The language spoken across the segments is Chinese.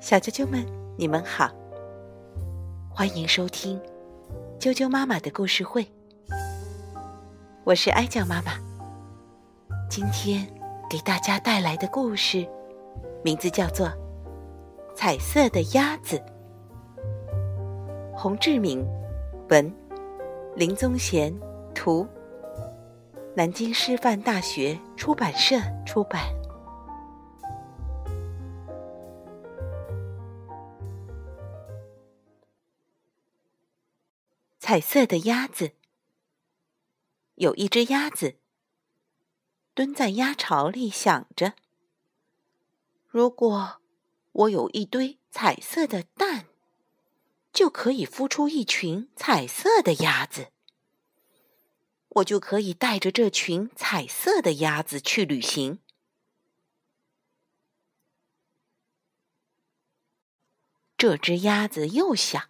小啾啾们，你们好，欢迎收听啾啾妈妈的故事会。我是哀酱妈妈，今天给大家带来的故事名字叫做《彩色的鸭子》。洪志敏文，林宗贤图，南京师范大学出版社出版。彩色的鸭子。有一只鸭子蹲在鸭巢里，想着：如果我有一堆彩色的蛋，就可以孵出一群彩色的鸭子。我就可以带着这群彩色的鸭子去旅行。这只鸭子又想。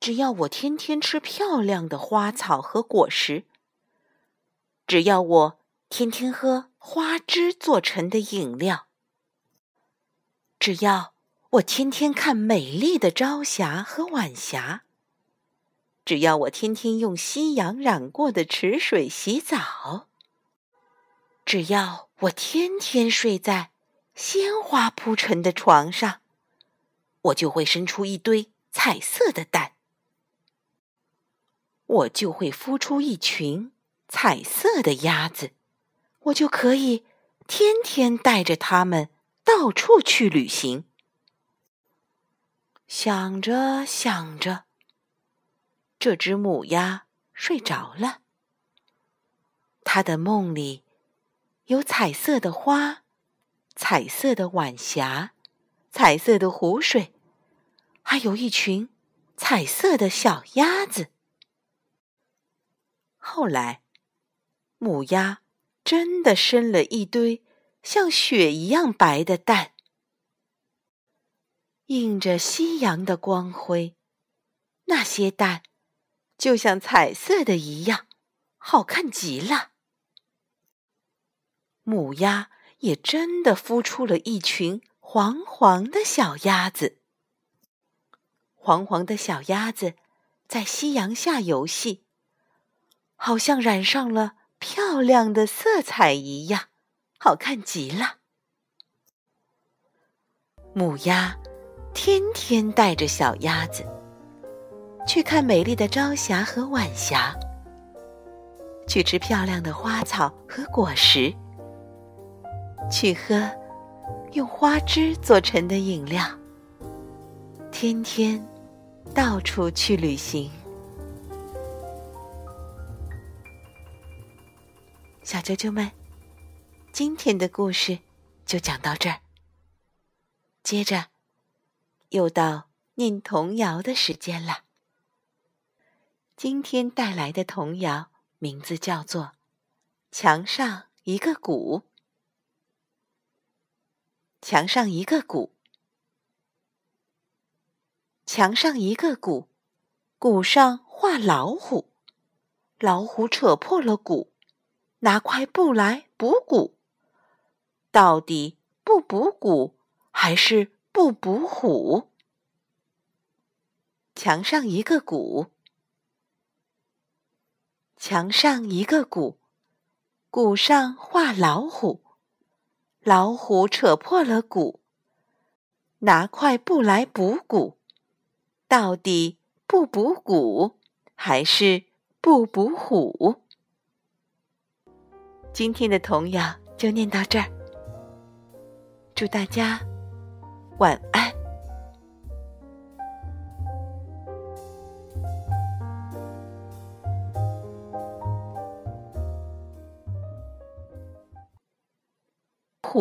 只要我天天吃漂亮的花草和果实，只要我天天喝花汁做成的饮料，只要我天天看美丽的朝霞和晚霞，只要我天天用夕阳染过的池水洗澡，只要我天天睡在鲜花铺成的床上，我就会生出一堆彩色的蛋。我就会孵出一群彩色的鸭子，我就可以天天带着它们到处去旅行。想着想着，这只母鸭睡着了。它的梦里有彩色的花、彩色的晚霞、彩色的湖水，还有一群彩色的小鸭子。后来，母鸭真的生了一堆像雪一样白的蛋，映着夕阳的光辉，那些蛋就像彩色的一样，好看极了。母鸭也真的孵出了一群黄黄的小鸭子，黄黄的小鸭子在夕阳下游戏。好像染上了漂亮的色彩一样，好看极了。母鸭天天带着小鸭子去看美丽的朝霞和晚霞，去吃漂亮的花草和果实，去喝用花枝做成的饮料，天天到处去旅行。小啾啾们，今天的故事就讲到这儿。接着，又到念童谣的时间了。今天带来的童谣名字叫做《墙上一个鼓》。墙上一个鼓，墙上一个鼓，鼓上画老虎，老虎扯破了鼓。拿块布来补鼓，到底不补鼓还是不补虎？墙上一个鼓，墙上一个鼓，鼓上画老虎，老虎扯破了鼓，拿块布来补鼓，到底不补鼓还是不补虎？今天的童谣就念到这儿，祝大家晚安。